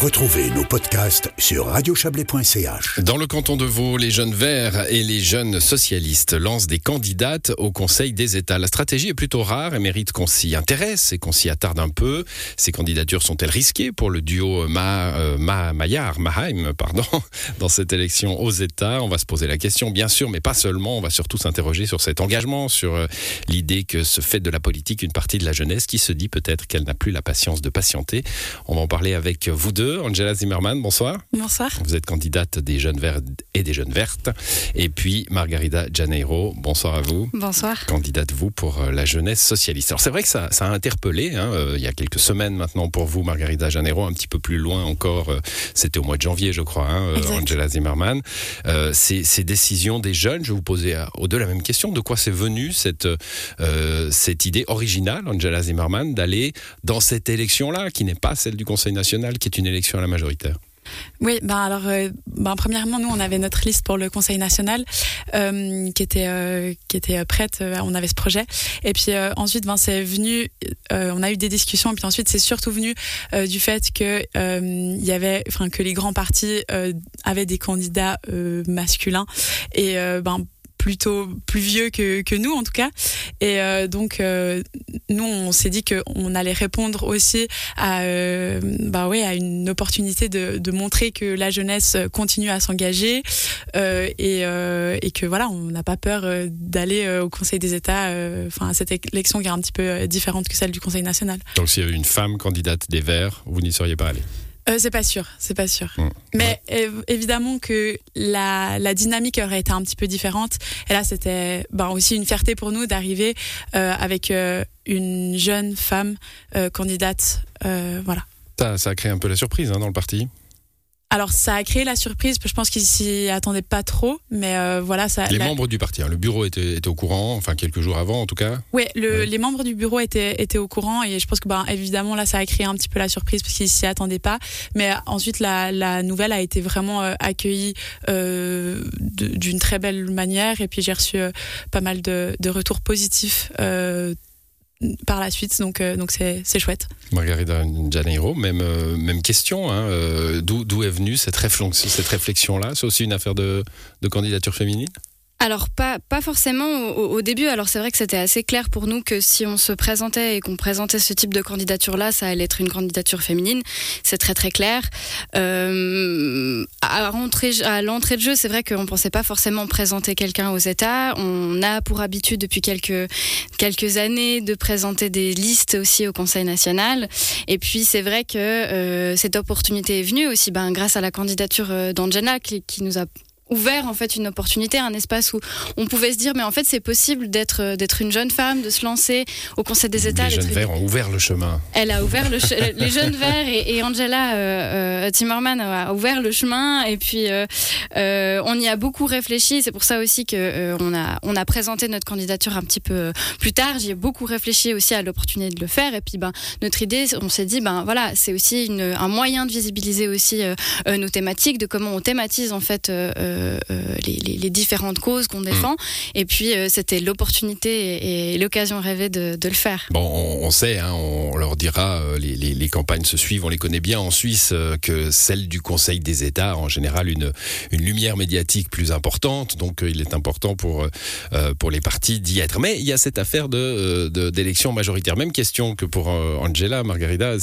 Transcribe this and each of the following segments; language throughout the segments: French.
Retrouvez nos podcasts sur radiochablais.ch. Dans le canton de Vaud, les jeunes verts et les jeunes socialistes lancent des candidates au Conseil des États. La stratégie est plutôt rare et mérite qu'on s'y intéresse et qu'on s'y attarde un peu. Ces candidatures sont-elles risquées pour le duo Ma, euh, Ma- Maillard, Maheim, pardon, dans cette élection aux États? On va se poser la question, bien sûr, mais pas seulement. On va surtout s'interroger sur cet engagement, sur euh, l'idée que se fait de la politique une partie de la jeunesse qui se dit peut-être qu'elle n'a plus la patience de patienter. On va en parler avec vous deux. Angela Zimmerman, bonsoir. Bonsoir. Vous êtes candidate des jeunes verts et des jeunes vertes. Et puis Margarida Janeiro, bonsoir à vous. Bonsoir. Candidate vous pour euh, la jeunesse socialiste. Alors c'est vrai que ça, ça a interpellé, hein, euh, il y a quelques semaines maintenant pour vous, Margarida Janeiro, un petit peu plus loin encore, euh, c'était au mois de janvier je crois, hein, euh. Angela Zimmerman. Ces, ces décisions des jeunes, je vais vous poser à- aux deux la même question, de quoi c'est venu cette, cette idée originale, Angela Zimmerman, d'aller dans cette élection-là, qui n'est pas celle du Conseil national, qui est une élection à la majoritaire Oui, ben alors, euh, ben premièrement, nous, on avait notre liste pour le Conseil national euh, qui était euh, qui était prête. on avait ce projet. Et puis ensuite, ben c'est venu. on a eu des discussions. Et puis ensuite, c'est surtout venu du fait que y avait, que les grands partis avaient des candidats masculins et ben plutôt plus vieux que, nous en tout cas et euh, donc euh, nous on s'est dit que on allait répondre aussi à euh, bah ouais à une opportunité de, montrer que la jeunesse continue à s'engager et, et que voilà on n'a pas peur d'aller au Conseil des États enfin à cette élection qui est un petit peu différente que celle du Conseil national Donc s'il y avait une femme candidate des Verts, vous n'y seriez pas allé? Euh, c'est pas sûr, c'est pas sûr. Mm. Mais év- évidemment que la, la dynamique aurait été un petit peu différente. Et là, c'était ben, aussi une fierté pour nous d'arriver euh, avec euh, une jeune femme candidate. voilà. Ça, ça a créé un peu la surprise hein, dans le parti. Alors, ça a créé la surprise. Je pense qu'ils s'y attendaient pas trop, mais euh, voilà, ça. Les la- membres du parti, hein, le bureau était, était au courant, enfin quelques jours avant en tout cas. Le, Ouais. les membres du bureau étaient, étaient au courant et je pense que ben évidemment là ça a créé un petit peu la surprise parce qu'ils s'y attendaient pas. Mais ensuite la, la nouvelle a été vraiment euh, accueillie euh, d'une très belle manière et puis j'ai reçu pas mal de, de retours positifs par la suite donc euh, c'est chouette. Margarida Janeiro, même, euh, même question. hein, euh, D'où d'où est venue cette, réflexion, cette réflexion-là? C'est aussi une affaire de, de candidature féminine? Alors pas pas forcément au, début. Alors c'est vrai que c'était assez clair pour nous que si on se présentait et qu'on présentait ce type de candidature là, ça allait être une candidature féminine. C'est très très clair. Euh, à l'entrée de jeu, c'est vrai qu'on pensait pas forcément présenter quelqu'un aux États. On a pour habitude depuis quelques quelques années de présenter des listes aussi au Conseil national. Et puis c'est vrai que euh, cette opportunité est venue aussi ben, grâce à la candidature euh, d'Angela qui nous a ouvert en fait une opportunité, un espace où on pouvait se dire mais en fait c'est possible d'être euh, d'être une jeune femme, de se lancer au Conseil des États. Les jeunes une- Verts ont ouvert le chemin. Elle a ouvert le che- les jeunes verts et, et Angela euh, euh, Timmerman a ouvert le chemin et puis euh, on y a beaucoup réfléchi. C'est pour ça aussi que on a on a présenté notre candidature un petit peu plus tard. J'y ai beaucoup réfléchi aussi à l'opportunité de le faire et puis ben notre idée, on s'est dit ben voilà c'est aussi une, un moyen de visibiliser aussi nos thématiques, de comment on thématise en fait les, les- les différentes causes qu'on défend. Et puis euh, c'était l'opportunité et, et l'occasion rêvée de, de le faire. Bon, on, on sait, hein, on leur dira, euh, les, campagnes se suivent, on les connaît bien en Suisse, euh, que celle du Conseil des États a en général une, une lumière médiatique plus importante, donc euh, il est important pour, euh, euh, pour les partis d'y être. Mais il y a cette affaire de, euh, de- d'élection majoritaire. Même question que pour euh, Angela, Margarida.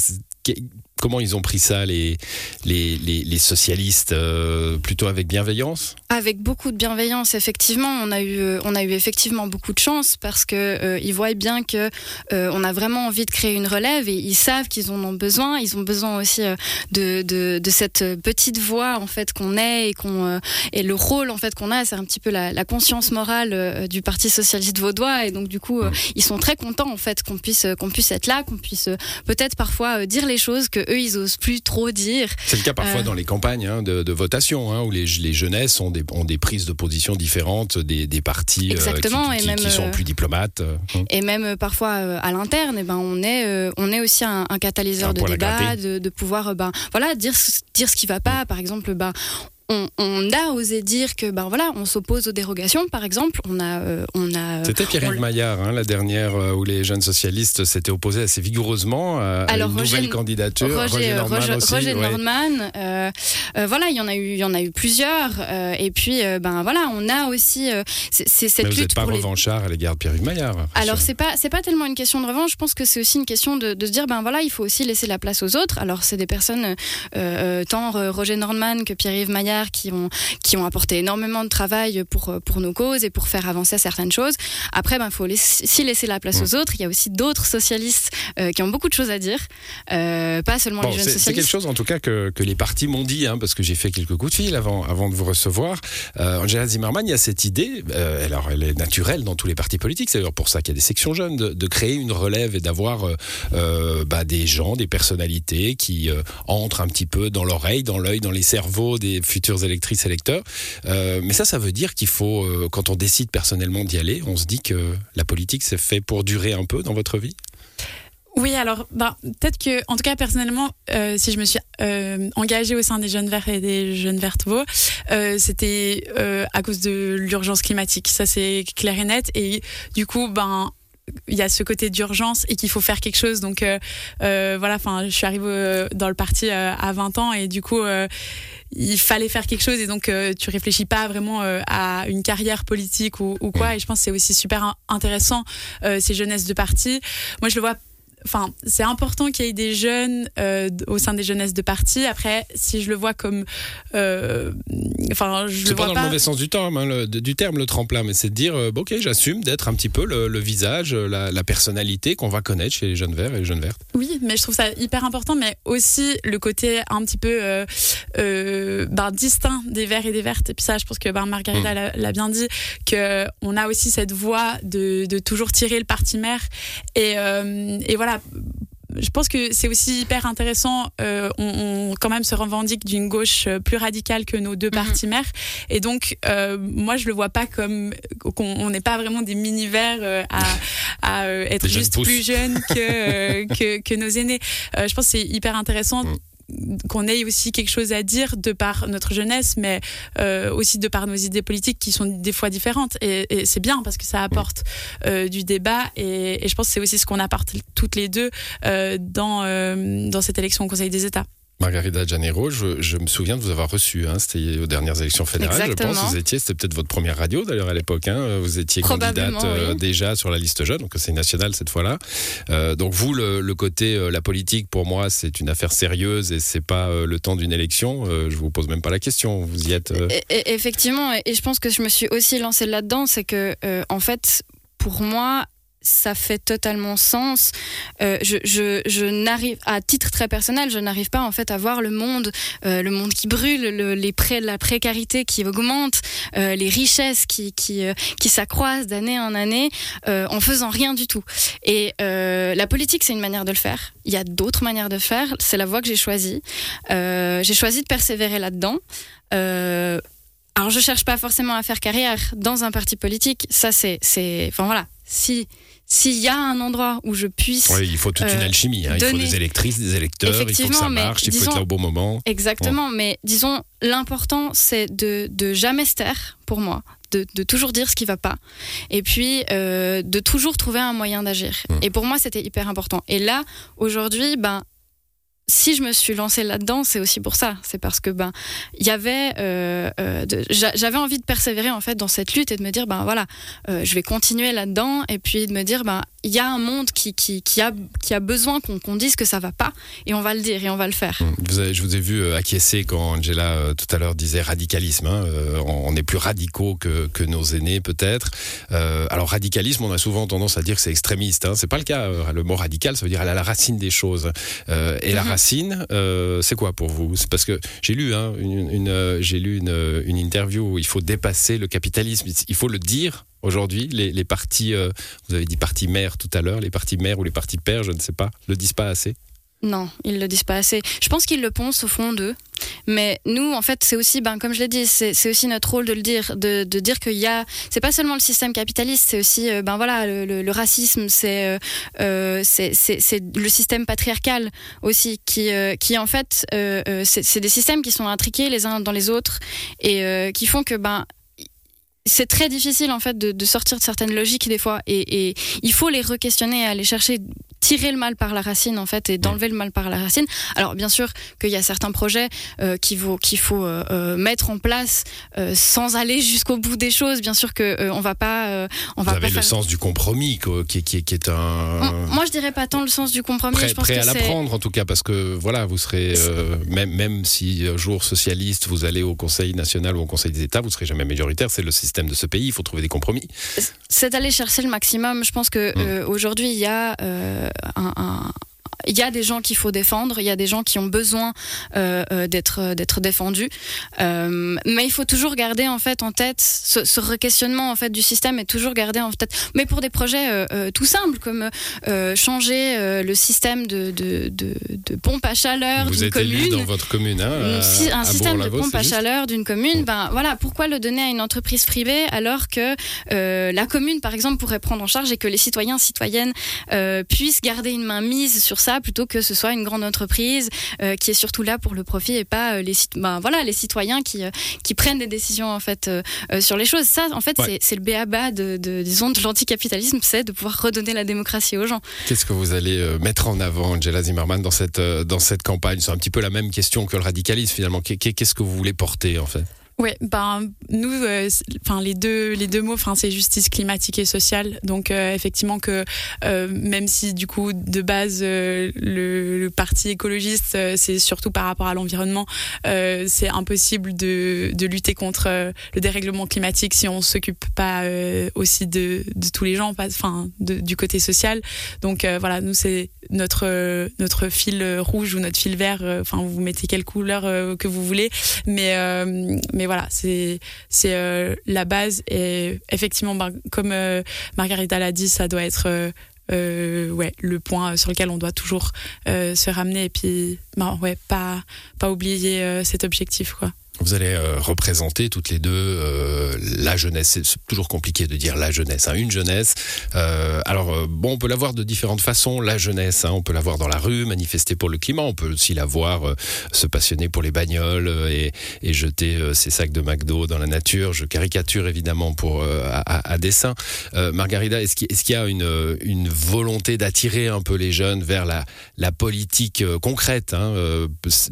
Comment ils ont pris ça, les, les, les, les socialistes, euh, plutôt avec bienveillance? Avec beaucoup de bienveillance, effectivement, on a eu, euh, on a eu effectivement beaucoup de chance parce que euh, ils voient bien que euh, on a vraiment envie de créer une relève et ils savent qu'ils en ont besoin. Ils ont besoin aussi euh, de, de, de cette petite voix en fait qu'on est et qu'on et le rôle en fait qu'on a, c'est un petit peu la, la conscience morale du Parti socialiste vaudois et donc du coup ils sont très contents en fait qu'on puisse qu'on puisse être là, qu'on puisse peut-être parfois dire les choses que eux ils osent plus trop dire. C'est le cas parfois Euh. dans les campagnes hein, de, de votation, hein, où les, les jeunesses ont des, ont des prises de position différentes des, des partis euh, qui, et qui- même, qui sont euh, plus diplomates. hein. et même parfois à l'interne, eh ben on est on est aussi un, un catalyseur Un de débat, de, de pouvoir ben voilà dire ce- dire ce qui va pas. Par exemple, ben on, a osé dire que ben voilà, on s'oppose aux dérogations, par exemple. On a, euh, on a. C'était Pierre-Yves Maillard, hein, la dernière euh, où les jeunes socialistes s'étaient opposés assez vigoureusement à, Alors, une nouvelle candidature. Roger, Roger Nordman. Roger, Nordman voilà, il y en a eu, il y en a eu plusieurs. et puis, ben voilà, on a aussi c'est cette Mais vous n'êtes pas revanchard à l'égard de Pierre-Yves Maillard. Alors c'est pas, c'est pas tellement une question de revanche. Je pense que c'est aussi une question de, de, se dire, ben voilà, il faut aussi laisser la place aux autres. Alors c'est des personnes, tant Roger Nordman que Pierre-Yves Maillard qui ont qui ont apporté énormément de travail pour, pour nos causes et pour faire avancer certaines choses. Après, il ben, faut aussi laisser la place aux autres. Il y a aussi d'autres socialistes euh, qui ont beaucoup de choses à dire, euh, pas seulement les jeunes socialistes. C'est quelque chose en tout cas que, que les partis m'ont dit, hein, parce que j'ai fait quelques coups de fil avant, avant de vous recevoir. Euh, Angela Zimmermann, il y a cette idée, euh, alors elle est naturelle dans tous les partis politiques, c'est d'ailleurs pour ça qu'il y a des sections jeunes, de, de créer une relève et d'avoir bah, des gens, des personnalités qui entrent un petit peu dans l'oreille, dans l'œil, dans les cerveaux des futurs électrices électeurs euh, mais ça, ça veut dire qu'il faut, euh, quand on décide personnellement d'y aller, on se dit que la politique, c'est fait pour durer un peu dans votre vie? Oui, alors ben, peut-être que, en tout cas personnellement, euh, si je me suis engagée au sein des Jeunes Verts et des Jeunes Vertes Vaux, c'était à cause de l'urgence climatique. Ça c'est clair et net. Et du coup, ben il y a ce côté d'urgence et qu'il faut faire quelque chose. Donc voilà, enfin, je suis arrivée dans le parti à 20 ans et du coup il fallait faire quelque chose et donc euh, tu réfléchis pas vraiment euh, à une carrière politique ou, ou quoi. Et je pense que c'est aussi super intéressant euh, ces jeunesses de parti. Moi, je le vois enfin, c'est important qu'il y ait des jeunes euh, au sein des jeunesses de parti. Après, si je le vois comme, euh, enfin, je le vois pas dans le mauvais sens du terme, hein, le, du terme le tremplin, mais c'est de dire, euh, ok, j'assume d'être un petit peu le, le visage, la, la personnalité qu'on va connaître chez les jeunes verts et les jeunes vertes. Oui, mais je trouve ça hyper important, mais aussi le côté un petit peu euh, euh, ben, distinct des verts et des vertes. Et puis ça, je pense que ben, Margarita mmh. l'a bien dit, que on a aussi cette voix de, de toujours tirer le parti et, euh, et voilà je pense que c'est aussi hyper intéressant. Euh, on, quand même se revendique d'une gauche euh, plus radicale que nos deux mhm. partis mères, et donc euh, moi je le vois pas comme qu'on n'est pas vraiment des mini verts à, être juste plus jeunes que, que, que nos aînés. je pense que c'est hyper intéressant. Mm qu'on ait aussi quelque chose à dire de par notre jeunesse, mais euh, aussi de par nos idées politiques qui sont des fois différentes. Et, et c'est bien parce que ça apporte euh, du débat et, et, je pense que c'est aussi ce qu'on apporte toutes les deux euh, dans, euh, dans cette élection au Conseil des États. Margarida Janero, je, je, me souviens de vous avoir reçu. Hein, c'était aux dernières élections fédérales, Exactement. je pense. Vous étiez, c'était peut-être votre première radio d'ailleurs à l'époque. Hein, vous étiez candidate euh, oui. déjà sur la liste jeune, donc c'est national cette fois-là. Euh, donc vous, le, le côté euh, la politique, pour moi, c'est une affaire sérieuse et c'est pas le temps d'une élection. Je vous pose même pas la question. Vous y êtes. Et- effectivement, et je pense que je me suis aussi lancée là-dedans, c'est que en fait, pour moi, ça fait totalement sens. Euh, je, n'arrive, à titre très personnel, je n'arrive pas en fait à voir le monde, euh, le monde qui brûle, le, les pré, la précarité qui augmente, euh, les richesses qui qui, qui s'accroissent d'année en année, en faisant rien du tout. Et la politique, c'est une manière de le faire. Il y a d'autres manières de faire. C'est la voie que j'ai choisie. J'ai choisi de persévérer là-dedans. Alors je cherche pas forcément à faire carrière dans un parti politique. Ça c'est enfin voilà. Si s'il y a un endroit où je puisse oui, il faut toute une euh, alchimie. Hein. Il faut des électrices, des électeurs. Il faut que ça marche. Il faut être là au bon moment. Exactement, mais disons, l'important, c'est de, de jamais se taire, pour moi, de, de toujours dire ce qui va pas, et puis euh, de toujours trouver un moyen d'agir. Mm. Et pour moi, c'était hyper important. Et là, aujourd'hui, ben, si je me suis lancée là-dedans, c'est aussi pour ça. C'est parce que ben, il y avait, euh, euh, j'avais envie de persévérer en fait dans cette lutte et de me dire ben voilà, euh, je vais continuer là-dedans, et puis de me dire ben il y a un monde qui qui, qui a qui a besoin qu'on dise que ça va pas, et on va le dire et on va le faire. Vous avez- je vous ai vu euh, acquiescer quand Angela euh, tout à l'heure disait radicalisme. hein, euh, on est plus radicaux que, que nos aînés peut-être. Euh, alors radicalisme, on a souvent tendance à dire que c'est extrémiste. Hein. C'est pas le cas. Le mot radical, ça veut dire aller à la racine des choses. Et la Mhm. racine, c'est quoi pour vous? C'est parce que j'ai lu, hein, une, une, j'ai lu une, une interview où il faut dépasser le capitalisme. Il faut le dire. Aujourd'hui, les, partis, euh, vous avez dit partis mères tout à l'heure, les partis mères ou les partis pères, je ne sais pas, le disent pas assez. Non, ils le disent pas assez. Je pense qu'ils le pensent au fond d'eux. Mais nous, en fait, c'est aussi, ben, comme je l'ai dit, c'est aussi notre rôle de le dire, de, dire qu'il y a, c'est pas seulement le système capitaliste, c'est aussi, ben voilà, le, racisme, c'est euh, c'est le système patriarcal aussi, qui, qui en fait, c'est des systèmes qui sont intriqués les uns dans les autres et qui font que, ben, c'est très difficile en fait de, de, sortir de certaines logiques des fois et, et il faut les re-questionner et aller chercher tirer le mal par la racine en fait et d'enlever le mal par la racine. Alors bien sûr qu'il y a certains projets euh, qu'il faut, euh, euh, mettre en place euh, sans aller jusqu'au bout des choses. Bien sûr que on va pas, on va Vous avez le sens du compromis qui, qui, qui, est un. Moi je dirais pas tant le sens du compromis. Prêt, je pense prêt que à l'apprendre en tout cas parce que voilà vous serez même même si un jour socialiste vous allez au Conseil national ou au Conseil des États vous serez jamais majoritaire. C'est le système de ce pays. Il faut trouver des compromis. C'est d'aller chercher le maximum. Je pense que mmh. aujourd'hui il y a un, un, il y a des gens qu'il faut défendre, il y a des gens qui ont besoin euh, euh d'être d'être défendus, euh, mais il faut toujours garder en fait en tête ce, ce re-questionnement en fait du système et toujours garder en tête. Mais pour des projets euh, euh tout simples comme euh, changer le système de, de, de, de, pompe à chaleur d'une commune, dans votre commune, hein, à, un système de pompe à chaleur d'une commune, ben voilà, pourquoi le donner à une entreprise privée alors que la commune par exemple pourrait prendre en charge et que les citoyens citoyennes puissent garder une main mise sur ça plutôt que ce soit une grande entreprise euh, qui est surtout là pour le profit et pas euh, les ben, voilà les citoyens qui euh, qui prennent des décisions en fait euh, sur les choses. Ça en fait ouais. c'est le béaba de, de disons de l'anticapitalisme, c'est de pouvoir redonner la démocratie aux gens. Qu'est-ce que vous allez mettre en avant, Angela Zimmerman, dans cette dans cette campagne? C'est un petit peu la même question que le radicalisme finalement. Qu'est-ce que vous voulez porter en fait? Ouais, ben nous, euh, enfin les deux les deux mots, enfin c'est justice climatique et sociale. Donc euh, effectivement que euh, même si du coup de base euh, le, le, parti écologiste euh, c'est surtout par rapport à l'environnement, c'est impossible de, de lutter contre le dérèglement climatique si on s'occupe pas aussi de, de tous les gens, enfin du côté social. Donc voilà, nous c'est notre notre fil rouge ou notre fil vert. Enfin vous mettez quelle couleur que vous voulez, mais mais voilà, c'est c'est euh, la base et effectivement, comme euh, Margarita l'a dit, ça doit être euh, ouais le point sur lequel on doit toujours se ramener et puis bah, ouais pas pas oublier cet objectif quoi. Vous allez euh, représenter toutes les deux euh, la jeunesse. C'est toujours compliqué de dire la jeunesse, hein, une jeunesse. Euh, alors euh, bon, on peut la voir de différentes façons. La jeunesse, hein, on peut la voir dans la rue, manifester pour le climat. On peut aussi la voir euh, se passionner pour les bagnoles euh, et, et jeter ses sacs de McDo dans la nature. Je caricature évidemment pour euh, à, à, dessin. Margarida, est-ce qu'il est qu y a une, une volonté d'attirer un peu les jeunes vers la, la politique concrète, hein,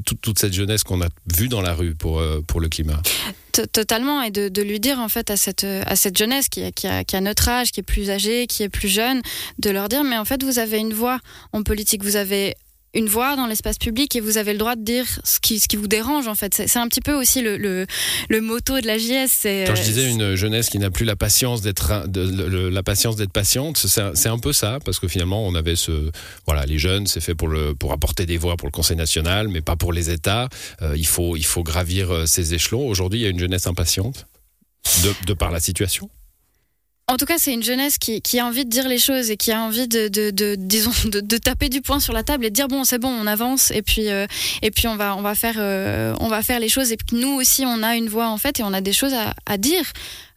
toute, toute cette jeunesse qu'on a vue dans la rue pour pour le climat. Totalement. Et de, lui dire en fait à cette à cette jeunesse qui qui, a, qui a notre âge qui est plus âgée qui est plus jeune de leur dire mais en fait vous avez une voix en politique vous avez une voix dans l'espace public et vous avez le droit de dire ce qui, ce qui vous dérange en fait. C'est un petit peu aussi le, le, le moto de la JS. Quand je disais une jeunesse qui n'a plus la patience d'être la patience d'être patiente, c'est un peu ça parce que finalement on avait ce voilà les jeunes c'est fait pour le pour apporter des voix pour le Conseil national mais pas pour les États. Euh, il faut il faut gravir euh, ces échelons. Aujourd'hui il y a une jeunesse impatiente de, de par la situation. En tout cas, c'est une jeunesse qui, qui, a envie de dire les choses et qui a envie de, de, de disons, de, de, taper du poing sur la table et de dire bon, c'est bon, on avance et puis euh, et puis on va on va faire euh, on va faire les choses. Et puis nous aussi on a une voix en fait et on a des choses à, à dire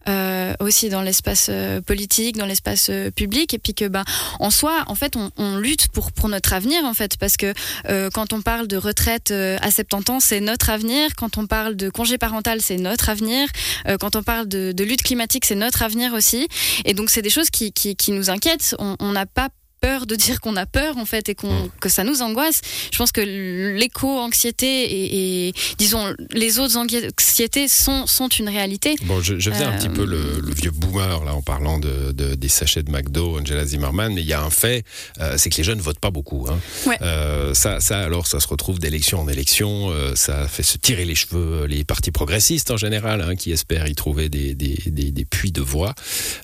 euh, aussi dans l'espace euh, politique, dans l'espace euh, public, et puis que bah, en soi, en fait, on, on lutte pour pour notre avenir, en fait, parce que euh, quand on parle de retraite euh, à 70 ans, c'est notre avenir. Quand on parle de congé parental, c'est notre avenir. Euh, quand on parle de, de lutte climatique, c'est notre avenir aussi. Et donc, c'est des choses qui, qui, qui nous inquiètent. On n'a pas peur de dire qu'on a peur en fait et qu'on mmh. que ça nous angoisse. Je pense que l'éco-anxiété et, et, disons les autres anxiétés sont, sont une réalité. Bon, je, je faisais euh... un petit peu le, le, vieux boomer là en parlant de, de, des sachets de McDo, Angela Zimmerman, mais il y a un fait, euh, c'est que les jeunes ne votent pas beaucoup. Hein. Ouais. Euh, ça, ça alors ça se retrouve d'élection en élection, euh, ça fait se tirer les cheveux les partis progressistes en général hein, qui espèrent y trouver des, des, des, des puits de voix.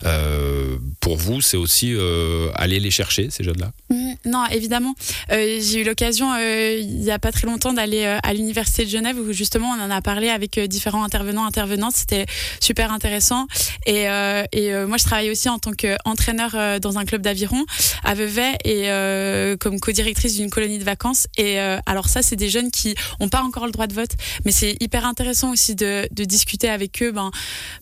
Euh, pour vous, c'est aussi euh, aller les chercher ces jeunes-là mmh. non, évidemment. Euh, j'ai eu l'occasion euh, il y a pas très longtemps d'aller euh, à l'université de Genève où justement on en a parlé avec différents intervenants intervenantes. C'était super intéressant. Et, et moi je travaille aussi en tant qu'entraîneur dans un club d'aviron à Vevey et comme co-directrice d'une colonie de vacances. Et alors ça c'est des jeunes qui ont pas encore le droit de vote, mais c'est hyper intéressant aussi de, discuter avec eux. Ben,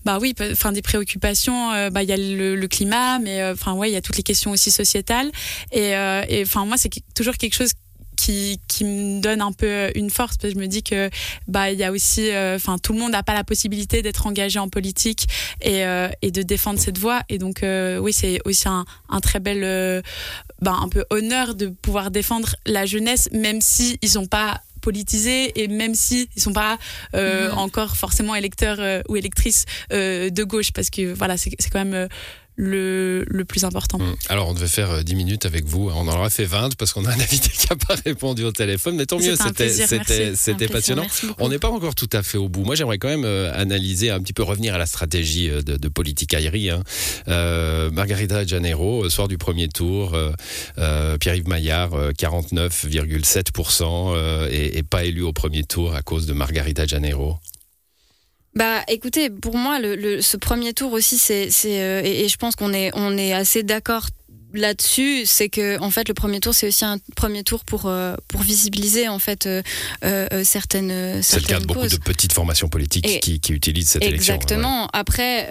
bah oui, enfin des préoccupations. bah il y a le, le climat, mais enfin ouais il y a toutes les questions aussi sociétales. Et euh, et enfin moi c'est toujours quelque chose qui, qui me donne un peu une force parce que je me dis que bah il y a aussi euh, enfin tout le monde n'a pas la possibilité d'être engagé en politique et, euh, et de défendre cette voix et donc euh, oui c'est aussi un, un très bel euh, bah, un peu honneur de pouvoir défendre la jeunesse même si ils sont pas politisés et même si ils sont pas euh, Mhm. encore forcément électeurs euh, ou électrices euh, de gauche parce que voilà c'est quand même euh, le, le plus important. Hum. Alors, on devait faire euh, 10 minutes avec vous. On en aura fait 20 parce qu'on a un invité qui n'a pas répondu au téléphone. Mais tant mieux, C'était passionnant. On n'est pas encore tout à fait au bout. Moi, j'aimerais quand même euh, analyser un petit peu, revenir à la stratégie euh, de, de politique aérie. Hein. Euh, Margarita Janeiro, euh, soir du premier tour, euh, euh, Pierre-Yves Maillard, euh, 49,7% euh, et, et pas élu au premier tour à cause de Margarita Janeiro. Bah, écoutez, pour moi, le, le- ce premier tour aussi, c'est, c'est, euh, et, et je pense qu'on est, on est assez d'accord là-dessus, c'est que en fait, le premier tour, c'est aussi un premier tour pour euh, pour visibiliser en fait euh, euh, euh, certaines C'est le cas de certaines beaucoup de petites formations politiques Et- qui, qui utilisent cette élection. Exactement. Après,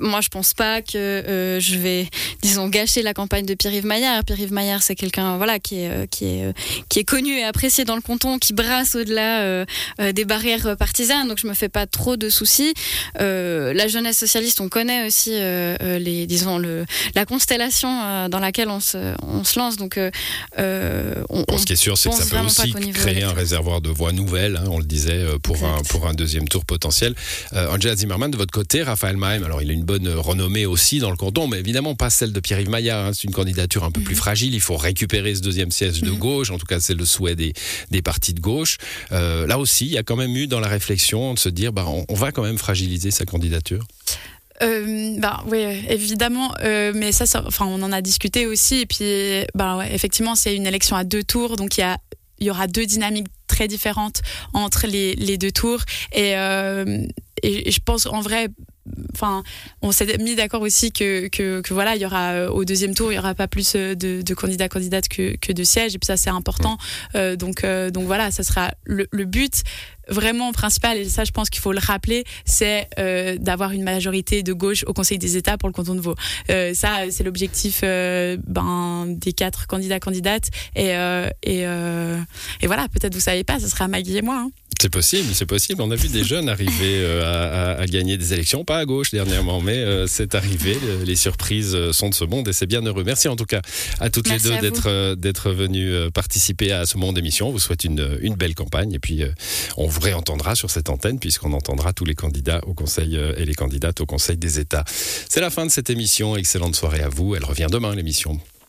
moi, je pense pas que je vais, disons, gâcher la campagne de Pierre-Yves Maillard. Pierre-Yves Maillard, c'est quelqu'un, voilà, qui est, qui est, qui est connu et apprécié dans le canton, qui brasse au-delà des barrières partisanes. Donc, je me fais pas trop de soucis. La jeunesse socialiste, on connaît aussi, les, disons, le, la constellation euh, dans laquelle on se, on se lance. Donc, euh, on, Bon, ce qui est sûr, c'est que ça peut aussi créer un réservoir de voix nouvelles, hein, on le disait, euh, pour un, Exact. pour un deuxième tour potentiel. Euh, Angela Zimmermann, de votre côté, Raphaël Mahem, alors il a une bonne renommée aussi dans le canton, mais évidemment pas celle de Pierre-Yves Maillard. hein, c'est une candidature un peu plus fragile. Il faut récupérer ce deuxième siège de Mhm. gauche. En tout cas, c'est le souhait des, des partis de gauche. Euh, là aussi, il y a quand même eu dans la réflexion de se dire, bah, on, on va quand même fragiliser sa candidature? Euh, bah oui, évidemment, euh, mais ça, ça, enfin, on en a discuté aussi. Et puis, bah ouais, effectivement, c'est une élection à deux tours, donc il y a, il y aura deux dynamiques très différentes entre les, les deux tours. Et, euh, et, je pense en vrai. Enfin, on s'est mis d'accord aussi que, que, que voilà, il y aura euh, au deuxième tour, il y aura pas plus de, de candidats candidates que, que de sièges, et puis ça c'est important. Euh, donc euh, donc voilà, ça sera le, le but vraiment principal, et ça je pense qu'il faut le rappeler, c'est euh, d'avoir une majorité de gauche au Conseil des États pour le canton de Vaud. Euh, ça, c'est l'objectif euh, ben, des quatre candidats candidates. Et, et, et voilà, peut-être vous savez pas, ce sera Maggie et moi. hein. C'est possible, c'est possible. On a vu des jeunes arriver à, à- à gagner des élections, pas à gauche dernièrement, mais c'est arrivé. Le- Les surprises sont de ce monde et c'est bien heureux. Merci en tout cas à toutes Merci les deux d'être d'être venues euh, participer à ce monde émission. On vous souhaite une, une belle campagne et puis on vous réentendra sur cette antenne puisqu'on entendra tous les candidats au Conseil euh, et les candidates au Conseil des États. C'est la fin de cette émission. Excellente soirée à vous. Elle revient demain l'émission.